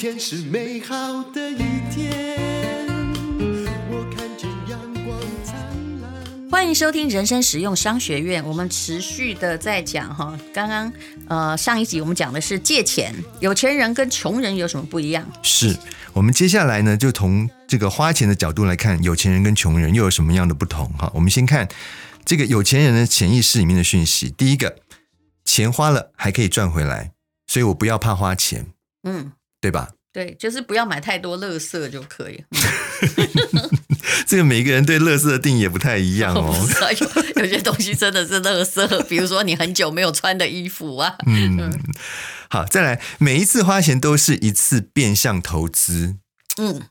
天是美好的一天，我看见阳光灿烂。欢迎收听人生实用商学院，我们持续的在讲哈，刚刚呃上一集我们讲的是借钱，有钱人跟穷人有什么不一样？是我们接下来呢，就从这个花钱的角度来看，有钱人跟穷人又有什么样的不同哈？我们先看这个有钱人的潜意识里面的讯息，第一个，钱花了还可以赚回来，所以我不要怕花钱。嗯，对吧？对，就是不要买太多垃圾就可以。这个每个人对垃圾的定义也不太一样哦。有，有些东西真的是垃圾，比如说你很久没有穿的衣服啊。嗯，好，再来，每一次花钱都是一次变相投资。嗯，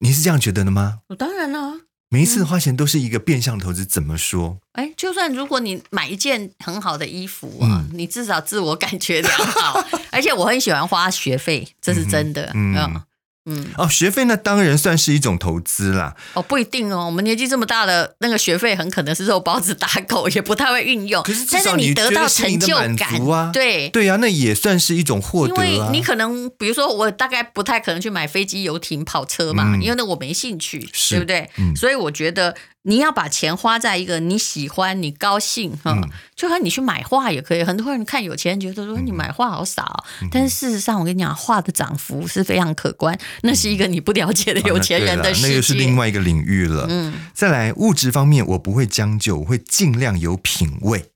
你是这样觉得的吗？我当然了。每一次花钱都是一个变相投资，怎么说？哎，就算如果你买一件很好的衣服啊，嗯、你至少自我感觉良好。而且我很喜欢花学费，这是真的。嗯。嗯嗯哦，学费那当然算是一种投资啦。哦，不一定哦，我们年纪这么大了，那个学费很可能是肉包子打狗，也不太会运用。可是至少你得到成就感啊，对对呀、啊，那也算是一种获得、啊。因为你可能，比如说我大概不太可能去买飞机、游艇、跑车嘛，嗯、因为那我没兴趣，对不对？嗯、所以我觉得。你要把钱花在一个你喜欢、你高兴哈，嗯、就和你去买画也可以。很多人看有钱人觉得说你买画好少、哦，嗯、但是事实上我跟你讲，画的涨幅是非常可观。那是一个你不了解的有钱人的世界，那又是另外一个领域了。嗯，再来物质方面，我不会将就，我会尽量有品味，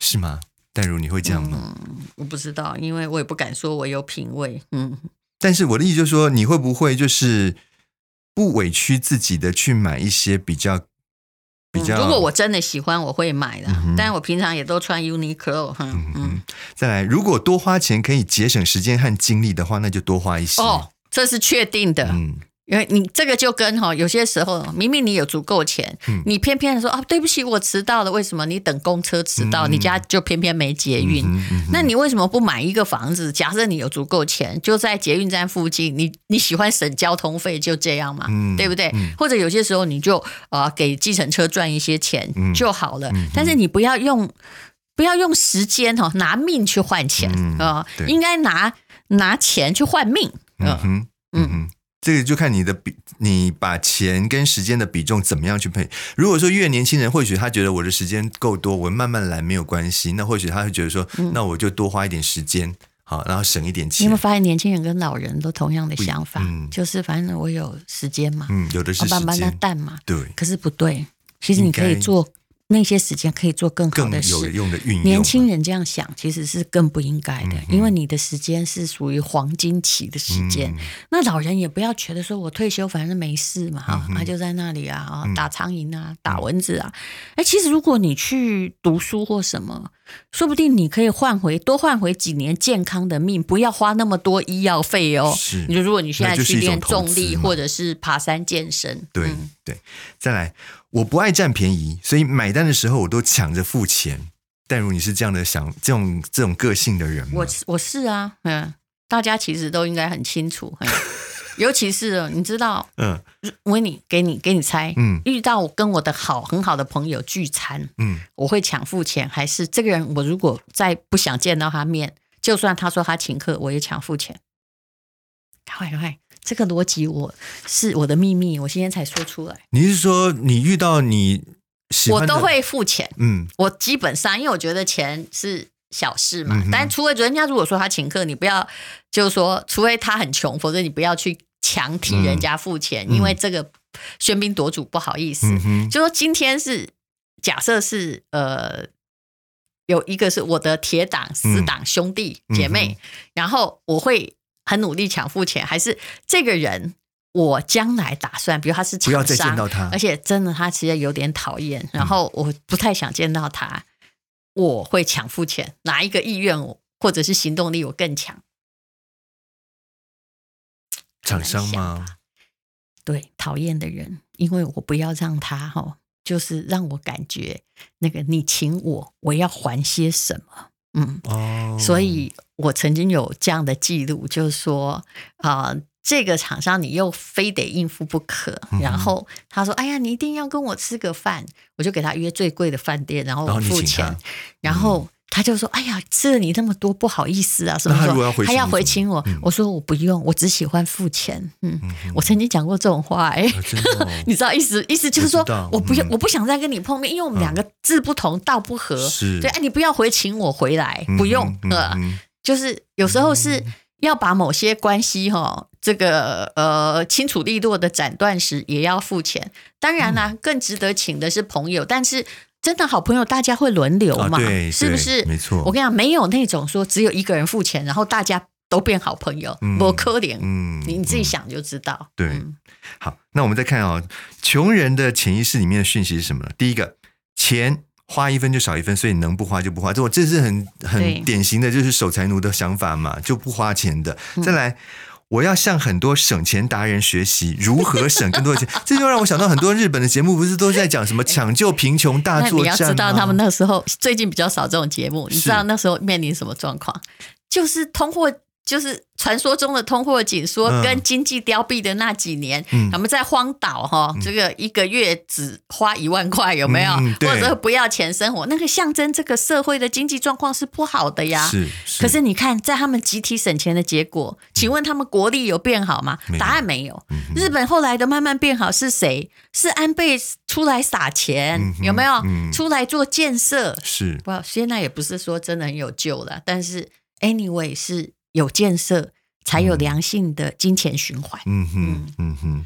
是吗？淡如你会这样吗？嗯，我不知道，因为我也不敢说我有品味。嗯，但是我的意思就是说，你会不会就是？不委屈自己的去买一些比较比较、嗯，如果我真的喜欢，我会买的。嗯、但是我平常也都穿 Uniqlo。嗯嗯。再来，如果多花钱可以节省时间和精力的话，那就多花一些。哦，这是确定的。嗯。因为你这个就跟哈，有些时候明明你有足够钱，嗯、你偏偏说啊，对不起，我迟到了。为什么？你等公车迟到，嗯、你家就偏偏没捷运。那你为什么不买一个房子？假设你有足够钱，就在捷运站附近，你你喜欢省交通费，就这样嘛，嗯、对不对？嗯、或者有些时候你就啊、呃，给计程车赚一些钱就好了。嗯、但是你不要用不要用时间哈，拿命去换钱啊，应该拿拿钱去换命。嗯嗯。嗯嗯这个就看你的比，你把钱跟时间的比重怎么样去配。如果说越年轻人，或许他觉得我的时间够多，我慢慢来没有关系。那或许他会觉得说，嗯、那我就多花一点时间，好，然后省一点钱。你有没有发现，年轻人跟老人都同样的想法？嗯、就是反正我有时间嘛，嗯，有的是时间，慢慢淡嘛，对。可是不对，其实你可以做。那些时间可以做更好的事，有用的运用。年轻人这样想其实是更不应该的，嗯、因为你的时间是属于黄金期的时间。嗯、那老人也不要觉得说我退休反正没事嘛，哈、嗯哼，他就在那里啊，打苍蝇啊，打蚊子啊。哎、嗯，其实如果你去读书或什么，说不定你可以换回多换回几年健康的命，不要花那么多医药费哦。是，你就如果你现在去练重力或者是爬山健身，对、嗯、对，再来。我不爱占便宜，所以买单的时候我都抢着付钱。但如你是这样的想这种这种个性的人吗？我我是啊，嗯，大家其实都应该很清楚，嗯、尤其是你知道，嗯，我问你，给你给你猜，嗯，遇到我跟我的好很好的朋友聚餐，嗯，我会抢付钱，还是这个人我如果再不想见到他面，就算他说他请客，我也抢付钱？快快！这个逻辑我是我的秘密，我今天才说出来。你是说你遇到你喜欢的，我都会付钱。嗯，我基本上因为我觉得钱是小事嘛。嗯、哼但除非人家如果说他请客，你不要就是说，除非他很穷，否则你不要去强替人家付钱，嗯、因为这个喧宾夺主不好意思。嗯、哼就说今天是假设是呃有一个是我的铁党、死党、兄弟、姐妹，嗯、然后我会。很努力抢付钱，还是这个人？我将来打算，比如他是厂商，不要再见到他，而且真的他其实有点讨厌，然后我不太想见到他，嗯、我会抢付钱。哪一个意愿或者是行动力我更强？厂商吗？对，讨厌的人，因为我不要让他哈，就是让我感觉那个你请我，我要还些什么。嗯，哦，所以我曾经有这样的记录，就是说啊、呃，这个厂商你又非得应付不可。嗯、然后他说：“哎呀，你一定要跟我吃个饭。”我就给他约最贵的饭店，然后我付钱。然后他就说：“哎呀，吃了你那么多，不好意思啊，什么时候还要回请我？”我说：“我不用，我只喜欢付钱。”嗯，我曾经讲过这种话，哎，你知道意思？意思就是说我不用，我不想再跟你碰面，因为我们两个志不同道不合。是，对，哎，你不要回请我回来，不用，呃，就是有时候是要把某些关系哈，这个呃清楚利落的斩断时，也要付钱。当然啦，更值得请的是朋友，但是。真的好朋友，大家会轮流嘛？对、是不是？没错。我跟你讲，没有那种说只有一个人付钱，然后大家都变好朋友，不可怜。嗯，你你自己想就知道。对，嗯、好，那我们再看哦，穷人的潜意识里面的讯息是什么呢？第一个，钱花一分就少一分，所以能不花就不花。这我这是很很典型的，就是守财奴的想法嘛，就不花钱的。再来。嗯我要向很多省钱达人学习如何省更多的钱，这就让我想到很多日本的节目，不是都在讲什么抢救贫穷大作战吗？你要知道，他们那时候最近比较少这种节目，你知道那时候面临什么状况？就是通货。就是传说中的通货紧缩跟经济凋敝的那几年，嗯、他们在荒岛哈，嗯、这个一个月只花一万块，有没有？嗯、或者不要钱生活，那个象征这个社会的经济状况是不好的呀。是。是可是你看，在他们集体省钱的结果，请问他们国力有变好吗？嗯、答案没有。嗯、日本后来的慢慢变好是谁？是安倍出来撒钱，嗯、有没有？嗯、出来做建设。是。不，现在也不是说真的很有救了，但是 anyway 是。有建设，才有良性的金钱循环。嗯哼，嗯哼。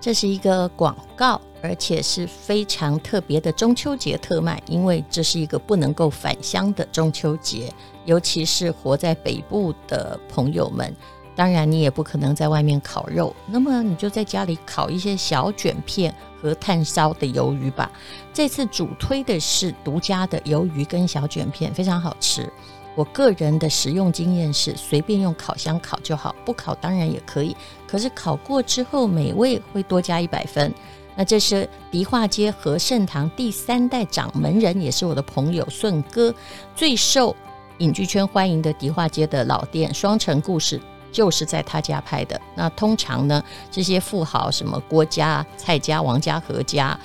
这是一个广告，而且是非常特别的中秋节特卖，因为这是一个不能够返乡的中秋节，尤其是活在北部的朋友们。当然，你也不可能在外面烤肉，那么你就在家里烤一些小卷片和炭烧的鱿鱼吧。这次主推的是独家的鱿鱼跟小卷片，非常好吃。我个人的食用经验是，随便用烤箱烤就好，不烤当然也可以。可是烤过之后，美味会多加一百分。那这是迪化街和盛堂第三代掌门人，也是我的朋友顺哥，最受影剧圈欢迎的迪化街的老店——双城故事。就是在他家拍的。那通常呢，这些富豪什么郭家、蔡家、王家、何家，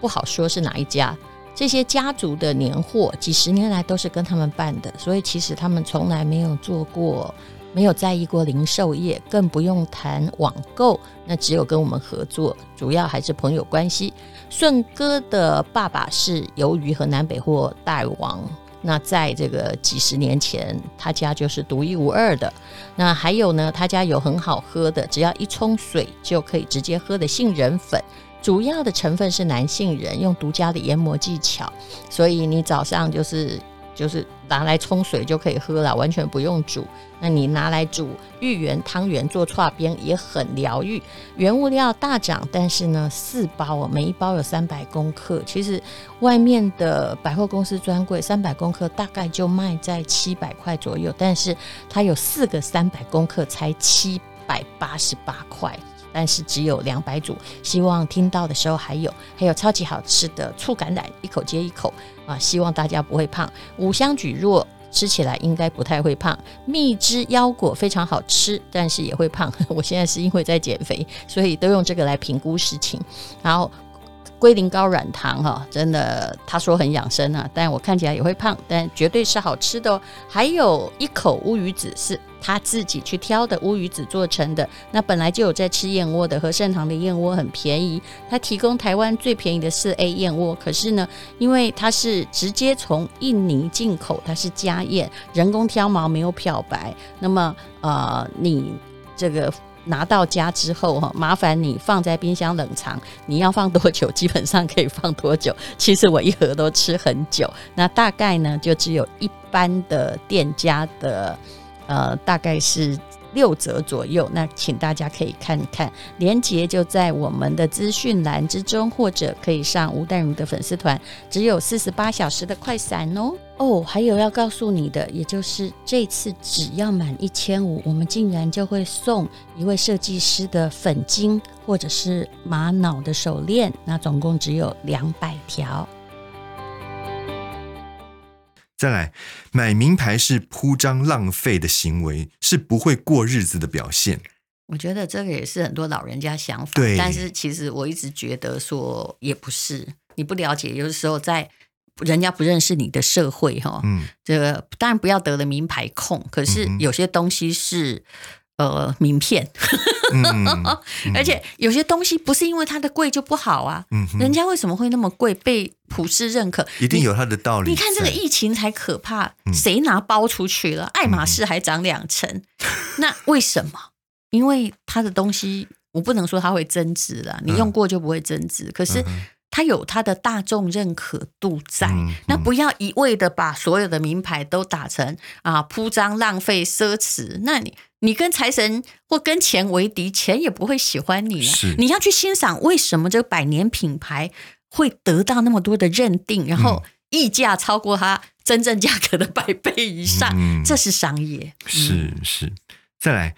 不好说是哪一家。这些家族的年货，几十年来都是跟他们办的，所以其实他们从来没有做过，没有在意过零售业，更不用谈网购。那只有跟我们合作，主要还是朋友关系。顺哥的爸爸是鱿鱼和南北货大王。那在这个几十年前，他家就是独一无二的。那还有呢，他家有很好喝的，只要一冲水就可以直接喝的杏仁粉，主要的成分是南杏仁，用独家的研磨技巧，所以你早上就是。就是拿来冲水就可以喝了，完全不用煮。那你拿来煮芋圆、汤圆做剉边也很疗愈。原物料大涨，但是呢，四包哦每一包有三百公克。其实外面的百货公司专柜三百公克大概就卖在七百块左右，但是它有四个三百公克才七百八十八块。但是只有两百组，希望听到的时候还有，还有超级好吃的醋橄榄，一口接一口啊！希望大家不会胖。五香蒟蒻吃起来应该不太会胖，蜜汁腰果非常好吃，但是也会胖。我现在是因为在减肥，所以都用这个来评估事情。然后。龟苓膏软糖哈，真的他说很养生啊，但我看起来也会胖，但绝对是好吃的哦。还有一口乌鱼子是他自己去挑的乌鱼子做成的，那本来就有在吃燕窝的和盛堂的燕窝很便宜，他提供台湾最便宜的四 A 燕窝。可是呢，因为它是直接从印尼进口，它是家燕，人工挑毛没有漂白，那么呃，你这个。拿到家之后哈，麻烦你放在冰箱冷藏。你要放多久？基本上可以放多久？其实我一盒都吃很久。那大概呢，就只有一般的店家的，呃，大概是。六折左右，那请大家可以看看，连接就在我们的资讯栏之中，或者可以上吴淡如的粉丝团，只有四十八小时的快闪哦。哦，还有要告诉你的，也就是这次只要满一千五，我们竟然就会送一位设计师的粉晶或者是玛瑙的手链，那总共只有两百条。再来，买名牌是铺张浪费的行为，是不会过日子的表现。我觉得这个也是很多老人家想法，但是其实我一直觉得说也不是，你不了解，有的时候在人家不认识你的社会哈，嗯，这个当然不要得了名牌控，可是有些东西是呃名片，嗯嗯、而且有些东西不是因为它的贵就不好啊，嗯，人家为什么会那么贵被普世认可？一定有它的道理。你，你看这个疫情才可怕，谁拿包出去了？爱马仕还涨两成，那为什么？因为它的东西，我不能说它会增值了，你用过就不会增值，可是。它有它的大众认可度在，那不要一味的把所有的名牌都打成啊铺张浪费奢侈，那你你跟财神或跟钱为敌，钱也不会喜欢你。是。你要去欣赏为什么这个百年品牌会得到那么多的认定，然后溢价超过它真正价格的百倍以上，嗯、这是商业。嗯、是是，再来。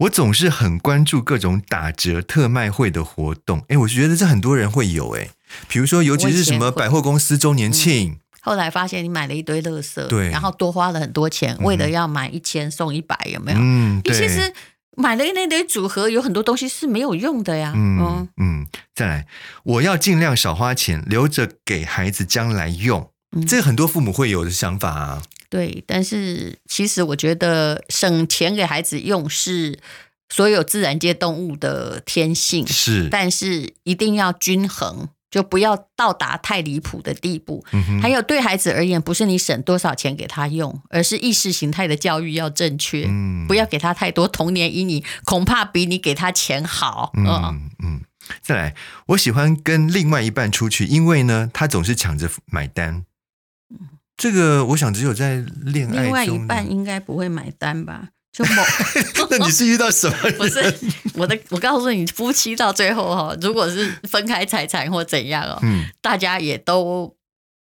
我总是很关注各种打折特卖会的活动，哎，我觉得这很多人会有，哎，比如说，尤其是什么百货公司周年庆，嗯，后来发现你买了一堆垃圾，对，然后多花了很多钱，为了要买一千送一百，有没有？嗯，你其实买了那堆组合，有很多东西是没有用的呀。嗯嗯，嗯，再来，我要尽量少花钱，留着给孩子将来用，嗯，这个很多父母会有的想法啊。对，但是其实我觉得省钱给孩子用是所有自然界动物的天性，是，但是一定要均衡，就不要到达太离谱的地步。嗯，还有对孩子而言，不是你省多少钱给他用，而是意识形态的教育要正确，嗯，不要给他太多童年阴影，恐怕比你给他钱好。嗯嗯，嗯，再来，我喜欢跟另外一半出去，因为呢，他总是抢着买单。这个我想只有在恋爱，另外一半应该不会买单吧？就某，那你是遇到什么？不是我的，我告诉你，夫妻到最后哈，如果是分开财产或怎样哦，嗯，大家也都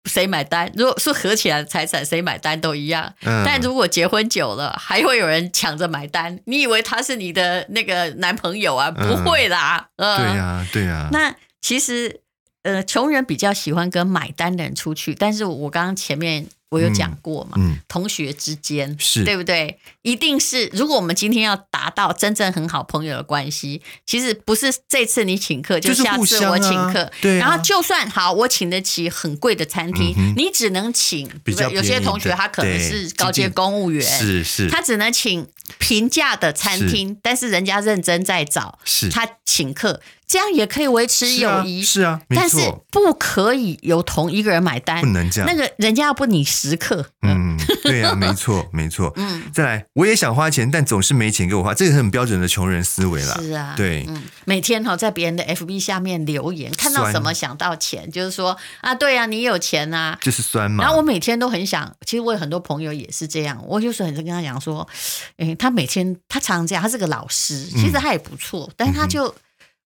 谁买单？如果是合起来的财产，谁买单都一样。嗯，但如果结婚久了，还会有人抢着买单？你以为他是你的那个男朋友啊？不会啦，嗯，对呀，对呀。那其实。呃，穷人比较喜欢跟买单的人出去，但是我刚刚前面我有讲过嘛，嗯。嗯、同学之间是。对不对？一定是，如果我们今天要达到真正很好朋友的关系，其实不是这次你请客，就下次我请客，啊对啊、然后就算好，我请得起很贵的餐厅，嗯、你只能请，比较有些同学他可能是高阶公务员，是是，他只能请平价的餐厅，是但是人家认真在找，是。他请客。这样也可以维持友谊，是啊，但是不可以由同一个人买单，不能这样。那个人家要不你十克，嗯，对啊，没错，没错。嗯，再来，我也想花钱，但总是没钱给我花，这个是很标准的穷人思维啦。是啊，对，嗯，每天哈在别人的 FB 下面留言，看到什么想到钱，就是说啊，对啊，你有钱啊，就是酸嘛。然后我每天都很想，其实我有很多朋友也是这样，我就是很跟他讲说，哎，他每天他常常这样，他是个老师，其实他也不错，但是他就。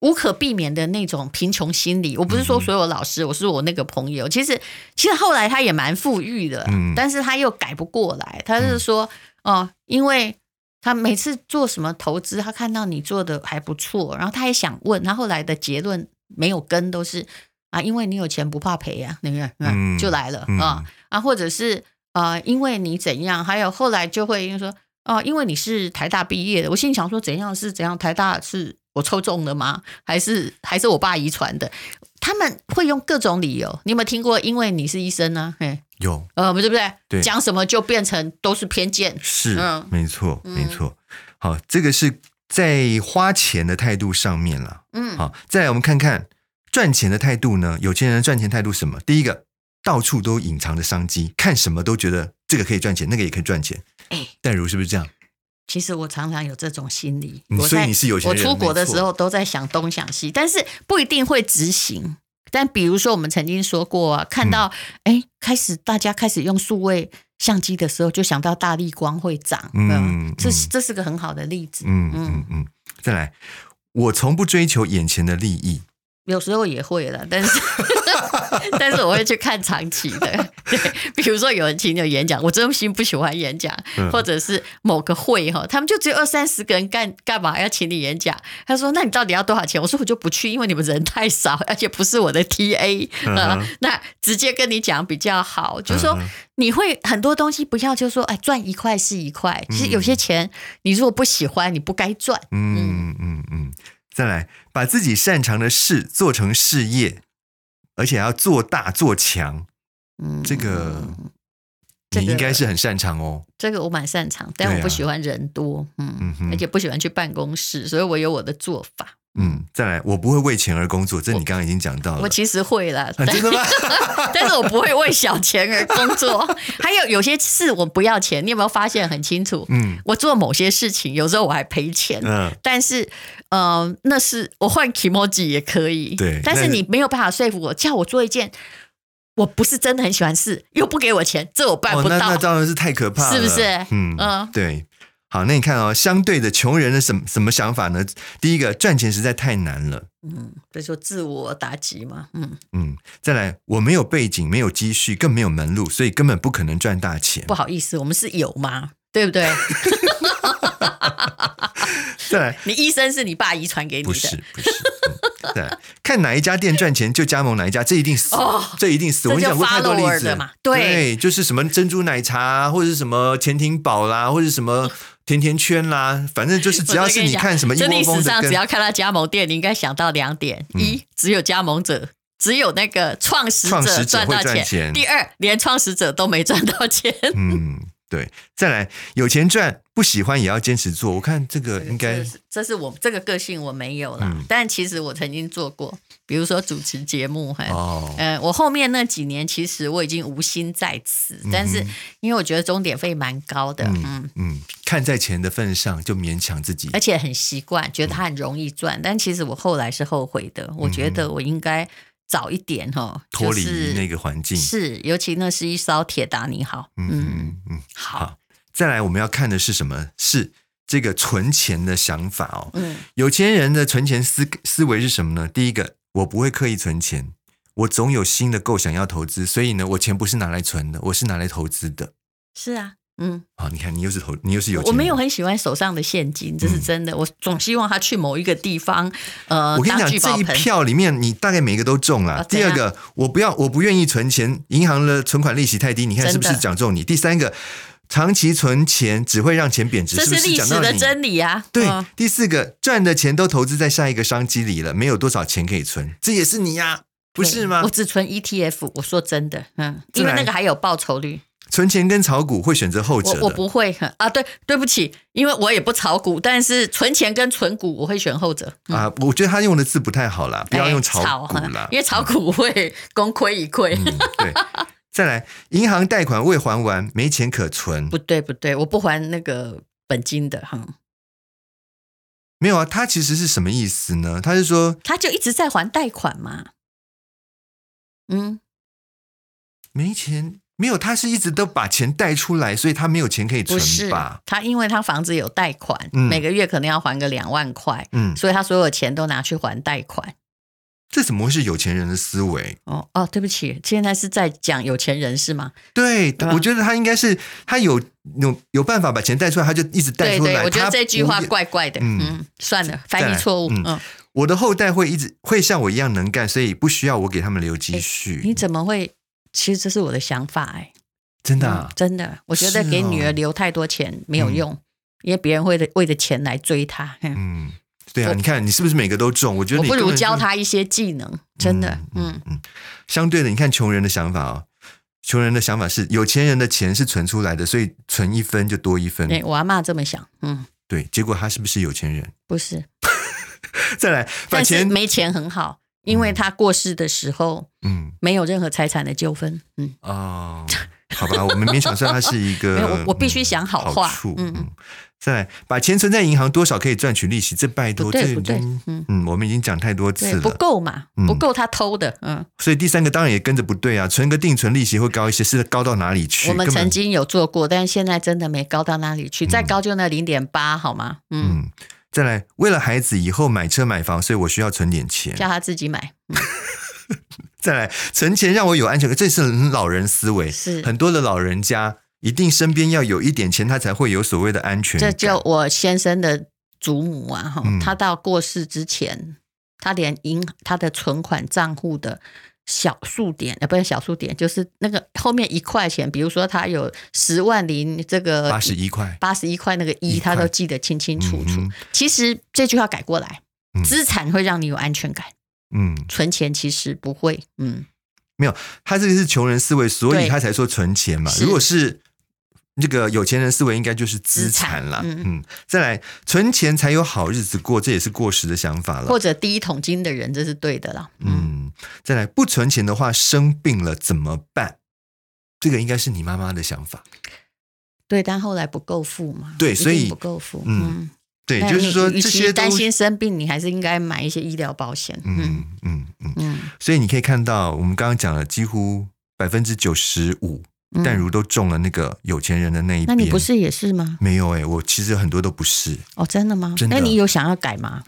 无可避免的那种贫穷心理，我不是说所有老师，嗯、我是我那个朋友。其实，其实后来他也蛮富裕的，嗯、但是他又改不过来。他是说，哦、因为他每次做什么投资，他看到你做的还不错，然后他也想问，他后来的结论没有跟，都是啊，因为你有钱不怕赔呀、啊，那个、嗯、就来了啊、啊，或者是啊、呃，因为你怎样，还有后来就会因为说，哦、呃，因为你是台大毕业的，我心里想说，怎样是怎样，台大是。我抽中了吗？还是还是我爸遗传的？他们会用各种理由。你有没有听过？因为你是医生呢？嘿，有，呃，不对不对？对，讲什么就变成都是偏见。是，嗯，没错，没错。好，这个是在花钱的态度上面了。嗯，好，再来我们看看赚钱的态度呢？有钱人的赚钱态度什么？第一个，到处都隐藏着商机，看什么都觉得这个可以赚钱，那个也可以赚钱。哎，淡如是不是这样？其实我常常有这种心理，所以你是有钱人。我出国的时候都在想东想西，但是不一定会执行。但比如说，我们曾经说过啊，看到哎，开始大家开始用数位相机的时候，就想到大力光会涨，嗯，这是这是个很好的例子。嗯嗯嗯，再来，我从不追求眼前的利益。有时候也会了，但是 但是我会去看长期的，对，比如说有人请你演讲，我真心不喜欢演讲，嗯、或者是某个会哈，他们就只有二三十个人干干嘛要请你演讲？他说：“那你到底要多少钱？”我说：“我就不去，因为你们人太少，而且不是我的 TA 啊、呃。那直接跟你讲比较好，就是说你会很多东西不要就说哎赚一块是一块，其实有些钱你如果不喜欢，你不该赚。嗯嗯嗯嗯。再来，把自己擅长的事做成事业，而且要做大做强，嗯，这个。你应该是很擅长哦。这个我蛮擅长，但我不喜欢人多，啊、嗯，嗯而且不喜欢去办公室，所以我有我的做法。嗯，再来，我不会为钱而工作，这你刚刚已经讲到了。我，我其实会了，啊、真的吗？但是我不会为小钱而工作。还有有些事我不要钱，你有没有发现很清楚？嗯，我做某些事情，有时候我还赔钱。嗯，但是，嗯、呃，那是我换 kimoji 也可以。对，但是你没有办法说服我，叫我做一件。我不是真的很喜欢事，又不给我钱，这我办不到。哦、那那当然是太可怕了，是不是？嗯嗯，对。好，那你看哦，相对的穷人的什么什么想法呢？第一个，赚钱实在太难了。嗯，比如说自我打击嘛。嗯嗯，再来，我没有背景，没有积蓄，更没有门路，所以根本不可能赚大钱。不好意思，我们是有吗？对不对？再来，你医生是你爸遗传给你的？不是，不是。嗯、对，看哪一家店赚钱就加盟哪一家，这一定死，哦、这一定死。我跟你讲过太多例子嘛。对，对，就是什么珍珠奶茶，或者是什么潜艇堡啦，或者什么甜甜圈啦，反正就是只要是你看什么一窝蜂的，历史上只要看到加盟店，你应该想到两点：嗯、一，只有加盟者，只有那个创始者赚到钱；钱第二，连创始者都没赚到钱。嗯。对，再来有钱赚，不喜欢也要坚持做。我看这个应该，这是，我这个个性我没有啦。嗯、但其实我曾经做过，比如说主持节目，哈，呃，我后面那几年其实我已经无心在此，嗯、但是因为我觉得钟点费蛮高的，嗯嗯，嗯，看在钱的份上就勉强自己，而且很习惯，觉得它很容易赚。嗯、但其实我后来是后悔的，我觉得我应该。早一点哈，脱离那个环境是，尤其那是一艘铁达尼号。嗯嗯嗯，好。再来，我们要看的是什么？是这个存钱的想法哦。嗯，有钱人的存钱思思维是什么呢？第一个，我不会刻意存钱，我总有新的构想要投资，所以呢，我钱不是拿来存的，我是拿来投资的。是啊。嗯，好，你看你又是投，你又是有钱。我没有很喜欢手上的现金，这是真的。嗯、我总希望他去某一个地方，呃，我跟你讲，这一票里面，你大概每个都中了。哦、第二个，我不要，我不愿意存钱，银行的存款利息太低，你看是不是讲中你？第三个，长期存钱只会让钱贬值，这是历史的真理啊。对，哦、第四个，赚的钱都投资在下一个商机里了，没有多少钱可以存，这也是你呀，不是吗？我只存 ETF，我说真的，嗯，因为那个还有报酬率。存钱跟炒股会选择后者我，我不会啊。对，对不起，因为我也不炒股，但是存钱跟存股我会选后者、嗯、啊。我觉得他用的字不太好啦，不要用炒股啦，因为炒股会功亏一篑、嗯。对，再来，银行贷款未还完，没钱可存。不对，不对，我不还那个本金的哈。没有啊，他其实是什么意思呢？他是说，他就一直在还贷款嘛。嗯，没钱。没有，他是一直都把钱贷出来，所以他没有钱可以存吧？他因为他房子有贷款，嗯、每个月可能要还个两万块，嗯，所以他所有钱都拿去还贷款。这怎么会是有钱人的思维？哦哦，对不起，现在是在讲有钱人是吗？对，吧我觉得他应该是他有有有办法把钱带出来，他就一直带出来。对对，我觉得这句话怪怪的。嗯，嗯，算了，翻译错误。嗯，嗯我的后代会一直会像我一样能干，所以不需要我给他们留积蓄。你怎么会？其实这是我的想法哎，真的、啊嗯，真的，我觉得给女儿留太多钱没有用，哦、因为别人会为了钱来追她。嗯，对啊，你看你是不是每个都中？我觉得你不如教他一些技能，真的，嗯嗯，嗯。相对的，你看穷人的想法哦，穷人的想法是有钱人的钱是存出来的，所以存一分就多一分。对，我阿嬷这么想，嗯，对，结果他是不是有钱人？不是。再来，把钱但是没钱很好。因为他过世的时候，嗯，没有任何财产的纠纷，嗯，哦，好吧，我们勉强算它是一个，我我必须想好话，嗯嗯，再来，把钱存在银行，多少可以赚取利息？这拜托，对不对？嗯嗯，我们已经讲太多次了，不够嘛，不够他偷的，嗯，所以第三个当然也跟着不对啊，存个定存利息会高一些，是高到哪里去？我们曾经有做过，但是现在真的没高到哪里去，再高就那零点八，好吗？嗯。再来，为了孩子以后买车买房，所以我需要存点钱，叫他自己买。嗯、再来，存钱让我有安全感，这是老人思维。是很多的老人家一定身边要有一点钱，他才会有所谓的安全感。这就我先生的祖母啊，哈、嗯，他到过世之前，他连银他的存款账户的。小数点，呃，不是小数点，就是那个后面一块钱，比如说他有十万零这个八十一块，八十一块那个一，块他都记得清清楚楚。嗯、其实这句话改过来，资产会让你有安全感，嗯，存钱其实不会，嗯。没有，他这个是穷人思维，所以他才说存钱嘛。如果是这个有钱人思维，应该就是资产了。嗯嗯，再来存钱才有好日子过，这也是过时的想法了。或者第一桶金的人，这是对的啦。嗯，嗯，再来不存钱的话，生病了怎么办？这个应该是你妈妈的想法。对，但后来不够付嘛。对所以不够付。嗯嗯，对，就是说这些担心生病，你还是应该买一些医疗保险。嗯嗯嗯嗯。嗯，所以你可以看到，我们刚刚讲了，几乎百分之九十五淡如都中了那个有钱人的那一边。那你不是也是吗？没有哎、欸，我其实很多都不是。哦，真的吗？真的那你有想要改吗？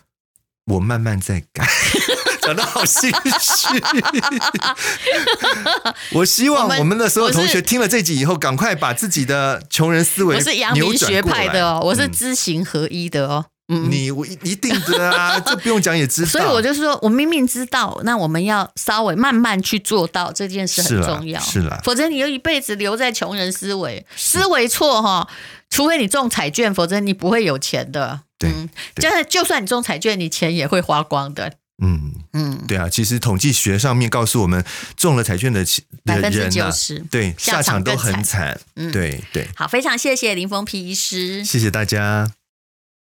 我慢慢在改，讲得好心虚。我希望我们的所有同学听了这集以后，赶快把自己的穷人思维我是阳明学派的哦，我是知行合一的哦。嗯，你我一定的啊，这不用讲也知道。所以我就说，我明明知道，那我们要稍微慢慢去做到这件事很重要，是啦，否则你就一辈子留在穷人思维，思维错哈，除非你中彩券，否则你不会有钱的。对，嗯，就是就算你中彩券，你钱也会花光的。嗯嗯，对啊，其实统计学上面告诉我们，中了彩券的百分之九十，对，下场都很惨。嗯，对对。好，非常谢谢林峰皮医师，谢谢大家。